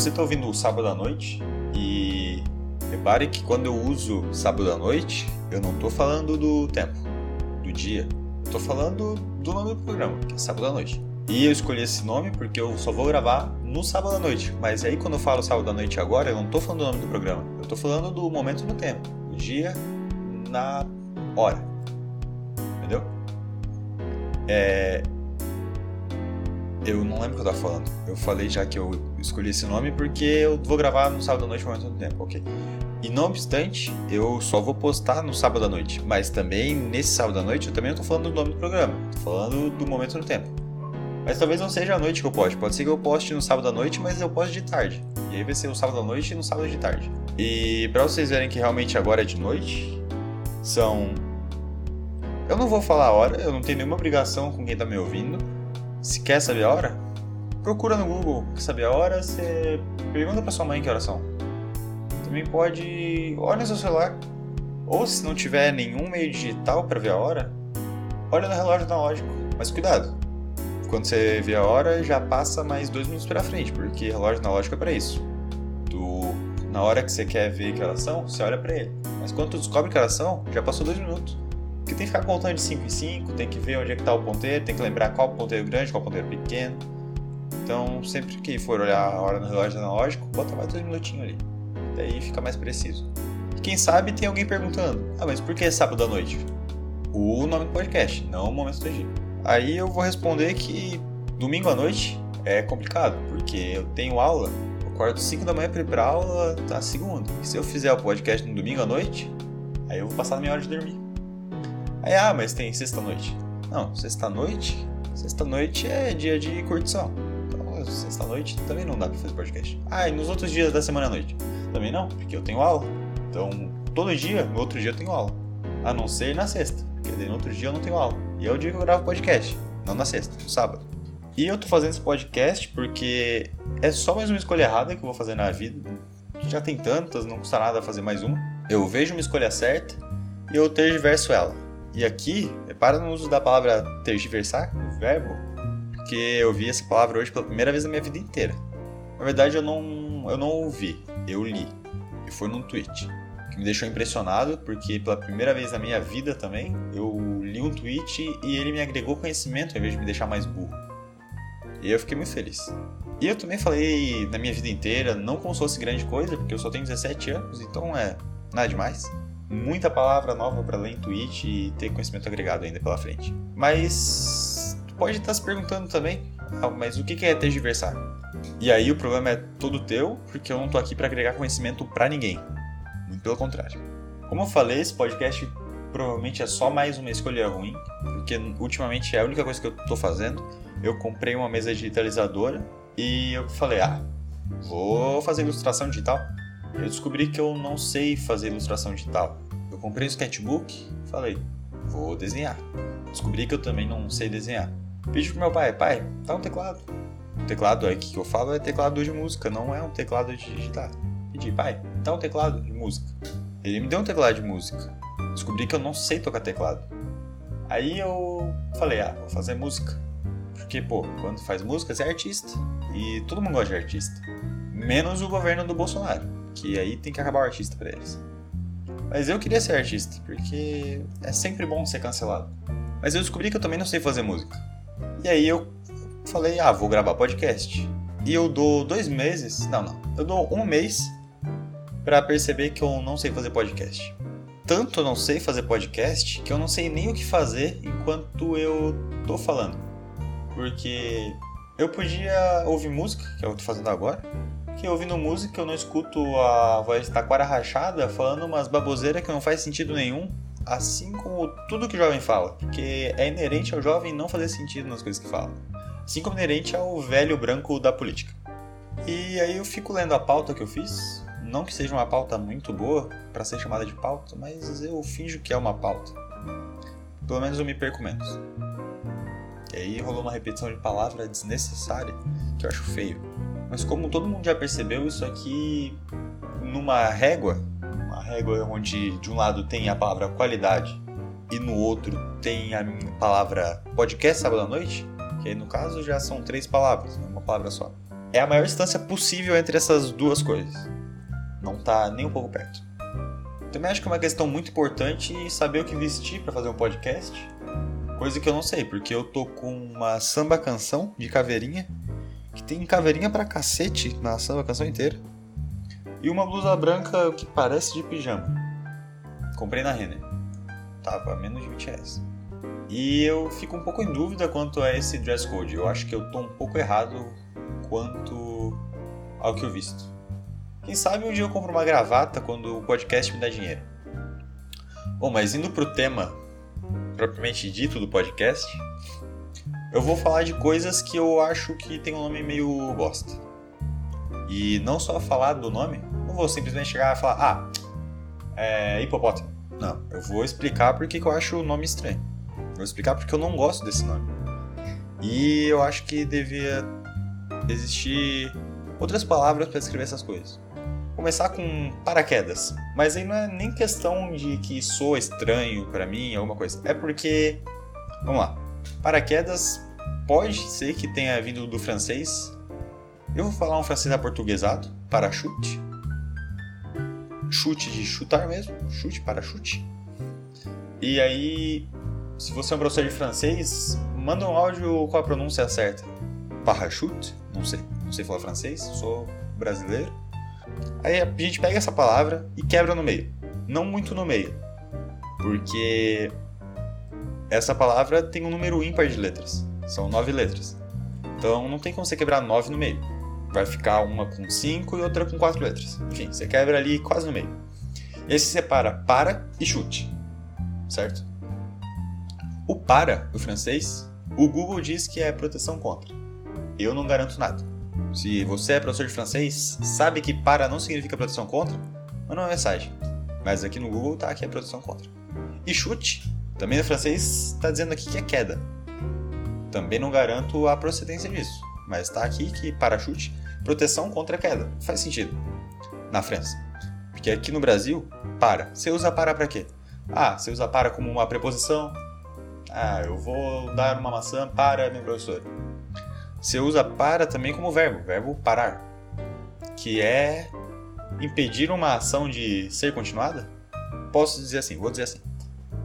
você está ouvindo o sábado à noite e repare que quando eu uso sábado à noite, eu não estou falando do tempo, do dia. Eu estou falando do nome do programa, que é sábado à noite. E eu escolhi esse nome porque eu só vou gravar no sábado à noite. Mas aí quando eu falo sábado à noite agora, eu não estou falando do nome do programa. Eu estou falando do momento no tempo. O dia na hora. Entendeu? É, eu não lembro o que eu tava falando. Eu falei já que eu escolhi esse nome porque eu vou gravar no sábado à noite por muito tempo, ok? E não obstante, eu só vou postar no sábado à noite. Mas também, nesse sábado à noite, eu também não tô falando do nome do programa. Tô falando do momento no tempo. Mas talvez não seja à noite que eu poste. Pode ser que eu poste no sábado à noite, mas eu poste de tarde. E aí vai ser o sábado à noite e no sábado de tarde. E para vocês verem que realmente agora é de noite, são. Eu não vou falar a hora, eu não tenho nenhuma obrigação com quem tá me ouvindo. Se quer saber a hora, procura no Google. Quer saber a hora, você pergunta pra sua mãe que horas são. Também pode. Olha no seu celular. Ou se não tiver nenhum meio digital para ver a hora, olha no relógio analógico. Mas cuidado! Quando você vê a hora, já passa mais dois minutos para frente, porque relógio analógico é para isso. Tu, na hora que você quer ver que elas são, você olha para ele. Mas quando tu descobre que elas são, já passou dois minutos. Porque tem que ficar contando de 5 em 5, tem que ver onde é que está o ponteiro, tem que lembrar qual ponteiro grande, qual ponteiro pequeno. Então, sempre que for olhar a hora no relógio analógico, bota mais dois minutinhos ali. Daí fica mais preciso. E quem sabe tem alguém perguntando: Ah, mas por que é sábado à noite? O nome do podcast, não o momento do dia. Aí eu vou responder que domingo à noite é complicado, porque eu tenho aula, eu acordo 5 da manhã para ir pra aula tá segunda. E se eu fizer o podcast no domingo à noite, aí eu vou passar a minha hora de dormir. Aí, ah, mas tem sexta-noite. Não, sexta-noite? Sexta-noite é dia de curtição. Então, sexta-noite também não dá pra fazer podcast. Ah, e nos outros dias da semana à noite? Também não, porque eu tenho aula. Então, todo dia, no outro dia eu tenho aula. A não ser na sexta, porque daí no outro dia eu não tenho aula. E é o dia que eu gravo podcast, não na sexta, no sábado. E eu tô fazendo esse podcast porque é só mais uma escolha errada que eu vou fazer na vida. Já tem tantas, não custa nada fazer mais uma. Eu vejo uma escolha certa e eu tergiverso ela. E aqui, repara no uso da palavra tergiversar, o verbo, porque eu vi essa palavra hoje pela primeira vez na minha vida inteira. Na verdade, eu não, eu não ouvi, eu li. E foi num tweet. Que me deixou impressionado, porque pela primeira vez na minha vida também, eu li um tweet e ele me agregou conhecimento ao invés de me deixar mais burro. E eu fiquei muito feliz. E eu também falei na minha vida inteira, não como se fosse grande coisa, porque eu só tenho 17 anos, então é nada demais muita palavra nova para ler em Twitch e ter conhecimento agregado ainda pela frente. Mas pode estar se perguntando também, ah, mas o que é tergiversar? E aí o problema é todo teu, porque eu não tô aqui para agregar conhecimento para ninguém. Muito pelo contrário. Como eu falei, esse podcast provavelmente é só mais uma escolha ruim, porque ultimamente é a única coisa que eu tô fazendo. Eu comprei uma mesa digitalizadora e eu falei, ah, vou fazer ilustração digital eu descobri que eu não sei fazer ilustração digital. Eu comprei um sketchbook, falei, vou desenhar. Descobri que eu também não sei desenhar. Pedi pro meu pai, pai, dá um teclado. O teclado aqui que eu falo é teclado de música, não é um teclado de digitar. Pedi, pai, dá um teclado de música. Ele me deu um teclado de música. Descobri que eu não sei tocar teclado. Aí eu falei, ah, vou fazer música. Porque, pô, quando faz música, você é artista. E todo mundo gosta de artista. Menos o governo do Bolsonaro que aí tem que acabar o artista para eles. Mas eu queria ser artista, porque é sempre bom ser cancelado. Mas eu descobri que eu também não sei fazer música. E aí eu falei, ah, vou gravar podcast. E eu dou dois meses, não, não, eu dou um mês para perceber que eu não sei fazer podcast. Tanto eu não sei fazer podcast que eu não sei nem o que fazer enquanto eu tô falando. Porque eu podia ouvir música, que é eu tô fazendo agora, que ouvindo música eu não escuto a voz taquara rachada falando umas baboseiras que não faz sentido nenhum, assim como tudo que o jovem fala, porque é inerente ao jovem não fazer sentido nas coisas que fala, assim como inerente ao velho branco da política. E aí eu fico lendo a pauta que eu fiz, não que seja uma pauta muito boa para ser chamada de pauta, mas eu finjo que é uma pauta. Pelo menos eu me perco menos. E aí rolou uma repetição de palavra desnecessária que eu acho feio. Mas como todo mundo já percebeu, isso aqui numa régua, uma régua onde de um lado tem a palavra qualidade e no outro tem a palavra podcast sábado à noite, que aí no caso já são três palavras, não é uma palavra só. é a maior distância possível entre essas duas coisas. Não tá nem um pouco perto. Também acho que é uma questão muito importante saber o que vestir para fazer um podcast. Coisa que eu não sei, porque eu tô com uma samba canção de caveirinha, que tem caveirinha pra cacete na samba canção inteira, e uma blusa branca que parece de pijama. Comprei na Renner. Tava menos de 20 reais. E eu fico um pouco em dúvida quanto a esse dress code. Eu acho que eu tô um pouco errado quanto ao que eu visto. Quem sabe um dia eu compro uma gravata quando o podcast me dá dinheiro. Bom, mas indo pro tema propriamente dito do podcast, eu vou falar de coisas que eu acho que tem um nome meio bosta. E não só falar do nome, não vou simplesmente chegar e falar, ah, é hipopótamo. Não, eu vou explicar porque que eu acho o nome estranho. Vou explicar porque eu não gosto desse nome. E eu acho que devia existir outras palavras para escrever essas coisas. Começar com paraquedas, mas aí não é nem questão de que soa estranho para mim, alguma coisa. É porque, vamos lá, paraquedas pode ser que tenha vindo do francês. Eu vou falar um francês aportuguesado, parachute. Chute de chutar mesmo, chute, parachute. E aí, se você é um professor de francês, manda um áudio com a pronúncia certa. Parachute? Não sei, não sei falar francês, sou brasileiro. Aí a gente pega essa palavra e quebra no meio. Não muito no meio, porque essa palavra tem um número ímpar de letras. São nove letras. Então não tem como você quebrar nove no meio. Vai ficar uma com cinco e outra com quatro letras. Enfim, você quebra ali quase no meio. E você separa para e chute. Certo? O para, o francês, o Google diz que é proteção contra. Eu não garanto nada. Se você é professor de francês, sabe que para não significa proteção contra, manda uma mensagem. Mas aqui no Google tá que é proteção contra. E chute, também no francês está dizendo aqui que é queda. Também não garanto a procedência disso, mas está aqui que para chute, proteção contra queda. Faz sentido. Na França. Porque aqui no Brasil, para. Você usa para para quê? Ah, você usa para como uma preposição. Ah, eu vou dar uma maçã para meu professor. Você usa para também como verbo, verbo parar, que é impedir uma ação de ser continuada? Posso dizer assim, vou dizer assim.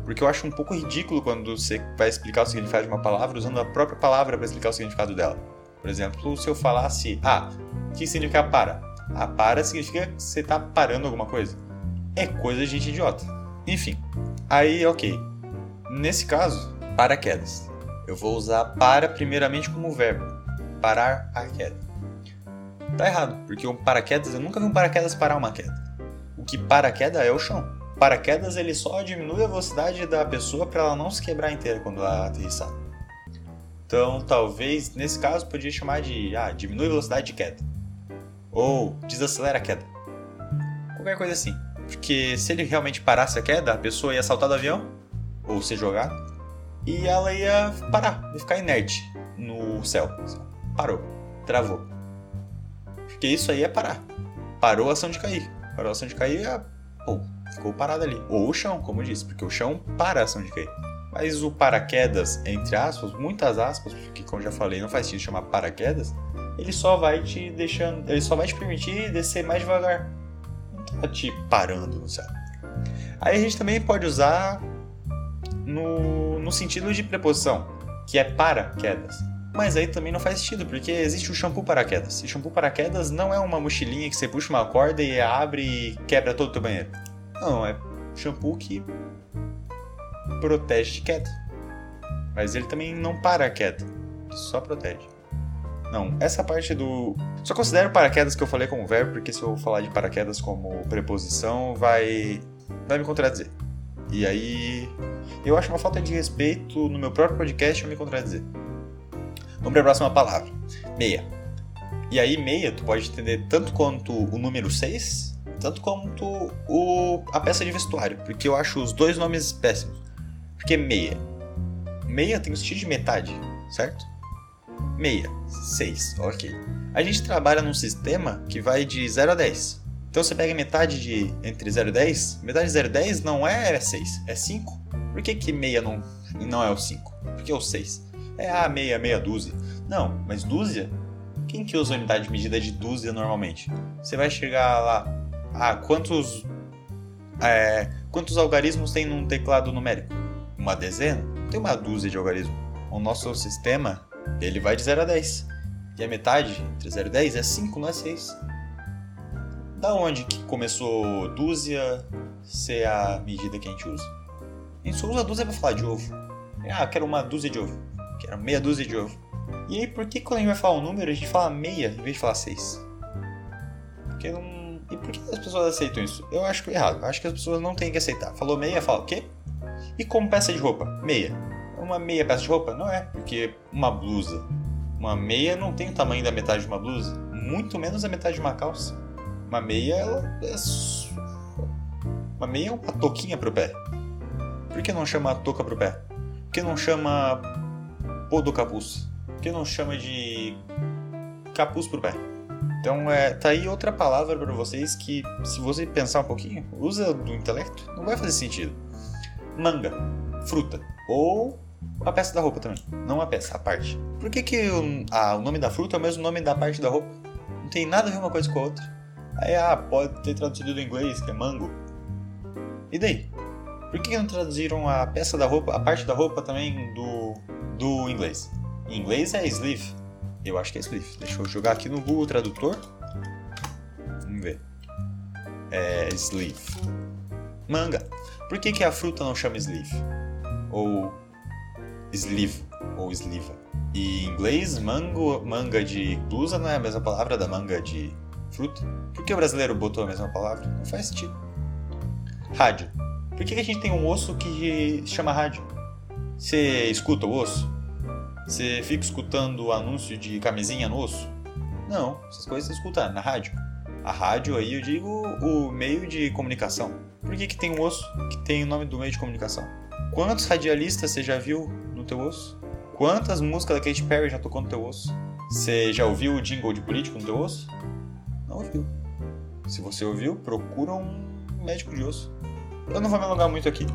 Porque eu acho um pouco ridículo quando você vai explicar o significado de uma palavra usando a própria palavra para explicar o significado dela. Por exemplo, se eu falasse, ah, o que significa para? Ah, para significa que você está parando alguma coisa. É coisa de gente idiota. Enfim, aí ok. Nesse caso, paraquedas. Eu vou usar para primeiramente como verbo parar a queda. Tá errado, porque o paraquedas, eu nunca vi um paraquedas parar uma queda. O que para a queda é o chão. Paraquedas ele só diminui a velocidade da pessoa para ela não se quebrar inteira quando ela aterrissar. Então, talvez nesse caso podia chamar de ah, diminui a velocidade de queda ou desacelera a queda. Qualquer coisa assim. Porque se ele realmente parasse a queda, a pessoa ia saltar do avião ou ser jogada e ela ia parar, ia ficar inerte no céu parou, travou. Porque isso aí é parar. Parou a ação de cair. Parou a ação de cair, é, pô, ficou parado ali. Ou o chão, como eu disse, porque o chão para a ação de cair. Mas o paraquedas, entre aspas, muitas aspas, porque como já falei, não faz sentido chamar paraquedas, ele só vai te deixando, ele só vai te permitir descer mais devagar. Não tá te parando no céu. Aí a gente também pode usar no, no sentido de preposição, que é para quedas. Mas aí também não faz sentido, porque existe o shampoo paraquedas. E shampoo paraquedas não é uma mochilinha que você puxa uma corda e abre e quebra todo o teu banheiro. Não, é shampoo que protege de queda. Mas ele também não para a queda, só protege. Não, essa parte do. Só considero paraquedas que eu falei como verbo, porque se eu falar de paraquedas como preposição, vai. vai me contradizer. E aí. Eu acho uma falta de respeito no meu próprio podcast eu me contradizer. Vamos para a próxima palavra. Meia. E aí, meia, tu pode entender tanto quanto o número 6, tanto quanto o, a peça de vestuário, porque eu acho os dois nomes péssimos. Porque meia. Meia tem o sentido de metade, certo? Meia, 6, ok. A gente trabalha num sistema que vai de 0 a 10. Então você pega metade de entre 0 e 10, metade de 0 e 10 não é 6, é 5. Por que, que meia não, não é o 5? Porque é o 6 é a ah, meia, meia dúzia. Não, mas dúzia Quem que usa unidade de medida de dúzia normalmente? Você vai chegar lá, ah, quantos é, quantos algarismos tem num teclado numérico? Uma dezena? Tem uma dúzia de algarismos. O nosso sistema, ele vai de 0 a 10. E a metade entre 0 e 10 é 5, não é 6. Da onde que começou dúzia ser a medida que a gente usa? A gente só usa dúzia para falar de ovo. Ah, quero uma dúzia de ovo. Quero meia dúzia de ovo. E aí, por que quando a gente vai falar um número, a gente fala meia em vez de falar 6? Porque não e por que as pessoas aceitam isso? Eu acho que é errado. Eu acho que as pessoas não têm que aceitar. Falou meia, fala o quê? E como peça de roupa? Meia. Uma meia peça de roupa? Não é, porque uma blusa. Uma meia não tem o tamanho da metade de uma blusa, muito menos a metade de uma calça. Uma meia, ela é. Uma meia é uma toquinha pro pé. Por que não chama touca pro pé? Por que não chama pô do capuz? Por que não chama de capuz pro pé? Então, é, tá aí outra palavra para vocês que, se você pensar um pouquinho, usa do intelecto, não vai fazer sentido. Manga, fruta. Ou a peça da roupa também. Não a peça, a parte. Por que, que o, o nome da fruta é o mesmo nome da parte da roupa? Não tem nada a ver uma coisa com a outra. Aí, ah, pode ter traduzido do inglês, que é mango. E daí? Por que, que não traduziram a peça da roupa, a parte da roupa também do, do inglês? Em inglês é sleeve. Eu acho que é sleeve. Deixa eu jogar aqui no Google Tradutor. Vamos ver. É sleeve. Manga. Por que, que a fruta não chama sleeve? Ou sleeve. Ou sliva. E em inglês, mango, manga de blusa não é a mesma palavra da manga de fruta? Por que o brasileiro botou a mesma palavra? Não faz sentido. Rádio. Por que, que a gente tem um osso que chama rádio? Você escuta o osso? Você fica escutando o anúncio de camisinha no osso? Não, essas coisas você escuta na rádio. A rádio aí eu digo o meio de comunicação. Por que, que tem um osso que tem o nome do meio de comunicação? Quantos radialistas você já viu no teu osso? Quantas músicas da Katy Perry já tocou no teu osso? Você já ouviu o jingle de político no teu osso? Não ouviu. Se você ouviu, procura um médico de osso. Eu não vou me alongar muito aqui,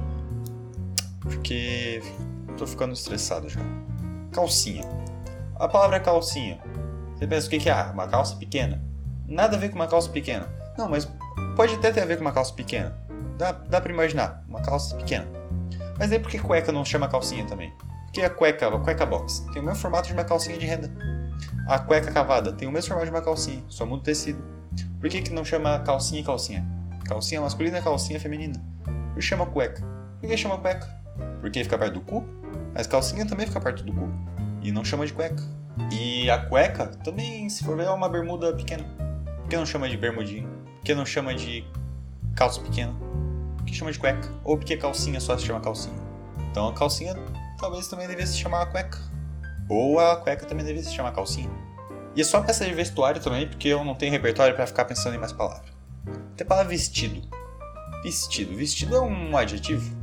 porque tô ficando estressado já calcinha. A palavra é calcinha. Você pensa o que, é? Uma calça pequena? Nada a ver com uma calça pequena. Não, mas pode até ter a ver com uma calça pequena. Dá, dá pra imaginar, uma calça pequena. Mas aí por que cueca não chama calcinha também? Porque a cueca, a cueca box, tem o mesmo formato de uma calcinha de renda. A cueca cavada tem o mesmo formato de uma calcinha, só muda o tecido. Por que, que não chama calcinha e calcinha? Calcinha masculina calcinha feminina. Por que chama cueca? Por que chama cueca? Porque fica perto do cu? Mas calcinha também fica perto do cu. E não chama de cueca. E a cueca também, se for ver, é uma bermuda pequena. Por que não chama de bermudinho? Por que não chama de calça pequena? Por que chama de cueca? Ou porque calcinha só se chama calcinha? Então a calcinha talvez também devesse se chamar cueca. Ou a cueca também devesse se chamar calcinha. E é só peça de vestuário também, porque eu não tenho repertório para ficar pensando em mais palavras. Tem a palavra vestido. Vestido. Vestido é um adjetivo.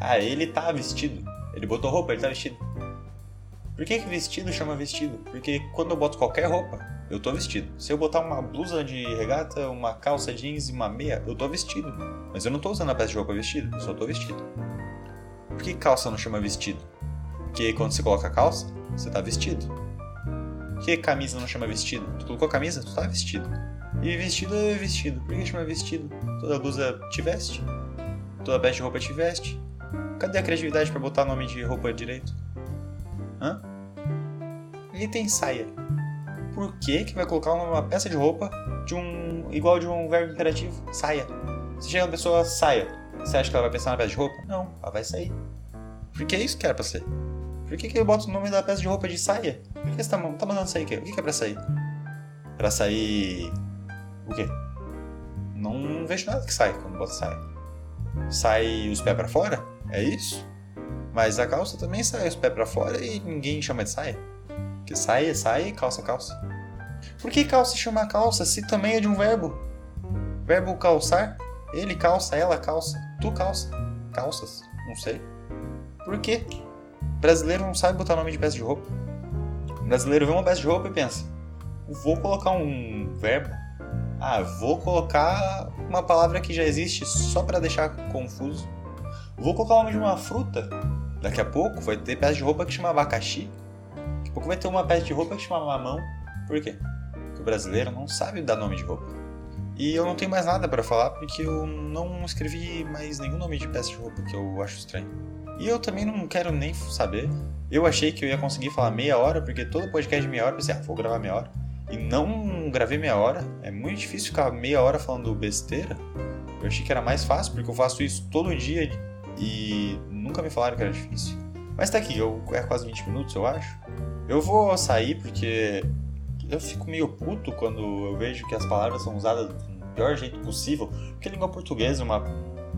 Ah, ele tá vestido. Ele botou roupa, ele tá vestido. Por que, que vestido chama vestido? Porque quando eu boto qualquer roupa, eu tô vestido. Se eu botar uma blusa de regata, uma calça jeans e uma meia, eu tô vestido. Mas eu não tô usando a peça de roupa vestido, eu só tô vestido. Por que calça não chama vestido? Porque quando você coloca calça, você tá vestido. Por que camisa não chama vestido? Tu colocou camisa, tu tá vestido. E vestido é vestido. Por que chama vestido? Toda blusa te veste. Toda peça de roupa te veste. Cadê a criatividade para botar nome de roupa direito? Hã? Ele tem saia. Por que que vai colocar uma peça de roupa de um igual de um verbo imperativo? Saia. Se chega uma pessoa saia, você acha que ela vai pensar na peça de roupa? Não, ela vai sair. Porque é isso que era pra ser. Por que, que eu boto o nome da peça de roupa de saia? Por que você tá, tá mandando sair o quê? O que, que é pra sair? Pra sair. O quê? Não vejo nada que sai quando bota saia. Sai os pés para fora? É isso? Mas a calça também sai os pés para fora e ninguém chama de saia. Que saia, saia e calça, calça. Por que calça chama calça se também é de um verbo? Verbo calçar? Ele calça, ela calça, tu calça. Calças? Não sei. Por quê? brasileiro não sabe botar nome de peça de roupa. Brasileiro vê uma peça de roupa e pensa: vou colocar um verbo. Ah, vou colocar uma palavra que já existe só para deixar confuso. Vou colocar o nome de uma fruta. Daqui a pouco vai ter peça de roupa que chama abacaxi. Daqui a pouco vai ter uma peça de roupa que chama mamão. Por quê? Porque o brasileiro não sabe dar nome de roupa. E eu não tenho mais nada para falar porque eu não escrevi mais nenhum nome de peça de roupa que eu acho estranho. E eu também não quero nem saber. Eu achei que eu ia conseguir falar meia hora, porque todo podcast de meia hora eu pensei, ah, vou gravar meia hora. E não gravei meia hora. É muito difícil ficar meia hora falando besteira. Eu achei que era mais fácil, porque eu faço isso todo dia e nunca me falaram que era difícil. Mas tá aqui, eu, é quase 20 minutos, eu acho. Eu vou sair porque eu fico meio puto quando eu vejo que as palavras são usadas do pior jeito possível. Porque a língua portuguesa é uma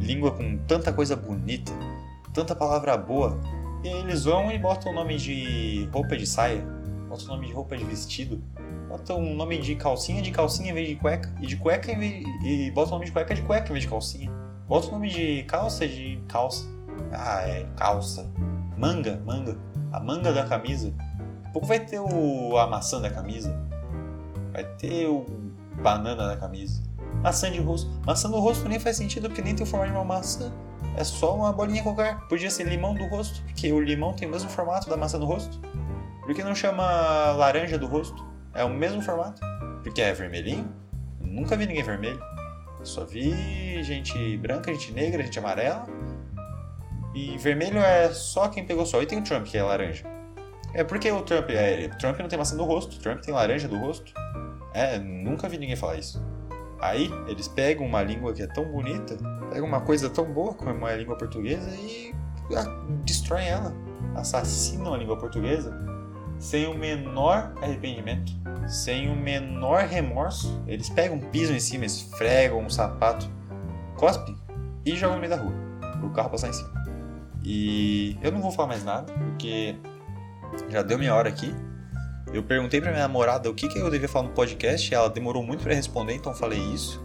língua com tanta coisa bonita, tanta palavra boa. E eles vão e botam o nome de roupa de saia, botam o nome de roupa de vestido, botam o nome de calcinha de calcinha em vez de cueca, e de cueca em vez, e botam o nome de cueca de cueca em vez de calcinha. Bota o nome de calça de calça. Ah, é calça. Manga, manga. A manga da camisa. Daqui a pouco vai ter o, a maçã da camisa. Vai ter o banana da camisa. Maçã de rosto. Maçã do rosto nem faz sentido porque nem tem o formato de uma maçã. É só uma bolinha qualquer. Podia ser limão do rosto, porque o limão tem o mesmo formato da maçã do rosto. Por que não chama laranja do rosto? É o mesmo formato. Porque é vermelhinho. Nunca vi ninguém vermelho. Só vi gente branca, gente negra, gente amarela. E vermelho é só quem pegou sol. E tem o Trump, que é laranja. É porque o Trump é. Trump não tem maçã do rosto, Trump tem laranja do rosto. É, nunca vi ninguém falar isso. Aí eles pegam uma língua que é tão bonita, pegam uma coisa tão boa como é a língua portuguesa e destroem ela. Assassinam a língua portuguesa sem o menor arrependimento, sem o menor remorso. Eles pegam, pisam em cima, esfregam um sapato, cospem e jogam no meio da rua, pro carro passar em cima. E eu não vou falar mais nada, porque já deu minha hora aqui. Eu perguntei pra minha namorada o que, que eu devia falar no podcast, ela demorou muito para responder, então falei isso.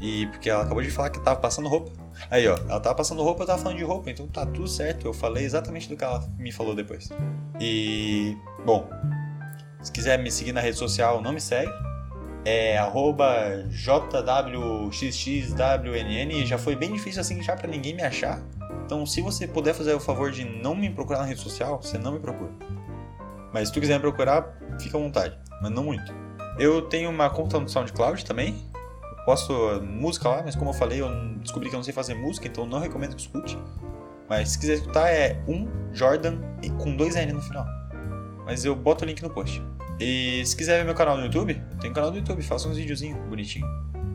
E porque ela acabou de falar que tava passando roupa. Aí, ó, ela tava passando roupa, eu tava falando de roupa, então tá tudo certo. Eu falei exatamente do que ela me falou depois. E, bom, se quiser me seguir na rede social, não me segue. É JWXXWNN. Já foi bem difícil assim já para ninguém me achar. Então, se você puder fazer o favor de não me procurar na rede social, você não me procura. Mas se tu quiser me procurar, fica à vontade, mas não muito. Eu tenho uma conta no SoundCloud também. Eu posto música lá, mas como eu falei, eu descobri que eu não sei fazer música, então não recomendo que escute. Mas se quiser escutar é um Jordan com dois N no final. Mas eu boto o link no post. E se quiser ver meu canal no YouTube, eu tenho um canal no YouTube, faço uns videozinhos bonitinho.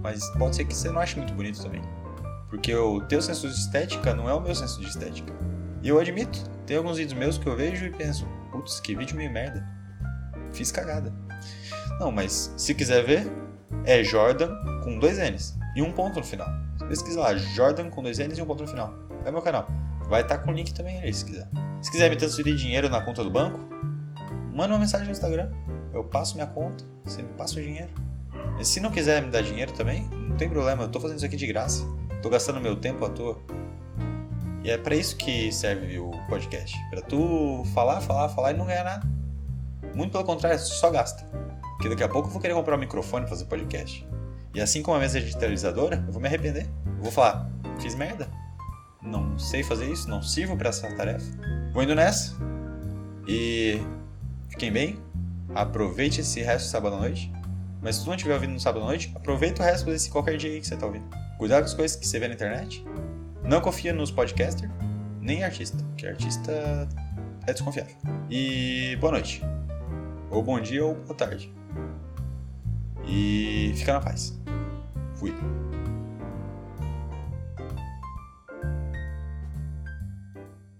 Mas pode ser que você não ache muito bonito também. Porque o teu senso de estética não é o meu senso de estética. E eu admito, tem alguns vídeos meus que eu vejo e penso, putz, que vídeo meio merda. Fiz cagada. Não, mas se quiser ver, é Jordan com dois N's e um ponto no final. Pesquisa lá, Jordan com dois N's e um ponto no final. É meu canal. Vai estar tá com o link também aí, se quiser. Se quiser me transferir dinheiro na conta do banco, manda uma mensagem no Instagram. Eu passo minha conta, você me passa o dinheiro. E se não quiser me dar dinheiro também, não tem problema, eu tô fazendo isso aqui de graça. Tô gastando meu tempo à toa. E é para isso que serve o podcast. para tu falar, falar, falar e não ganhar nada. Muito pelo contrário, só gasta. Porque daqui a pouco eu vou querer comprar um microfone e fazer podcast. E assim como a mesa digitalizadora, eu vou me arrepender. Eu vou falar, fiz merda. Não sei fazer isso, não sirvo para essa tarefa. Vou indo nessa. E fiquem bem. Aproveite esse resto de sábado à noite. Mas se tu não estiver ouvindo no sábado à noite, aproveita o resto desse qualquer dia aí que você tá ouvindo. Cuidado com as coisas que você vê na internet. Não confia nos podcasters, nem artista, que artista é desconfiável. E boa noite. Ou bom dia ou boa tarde. E fica na paz. Fui.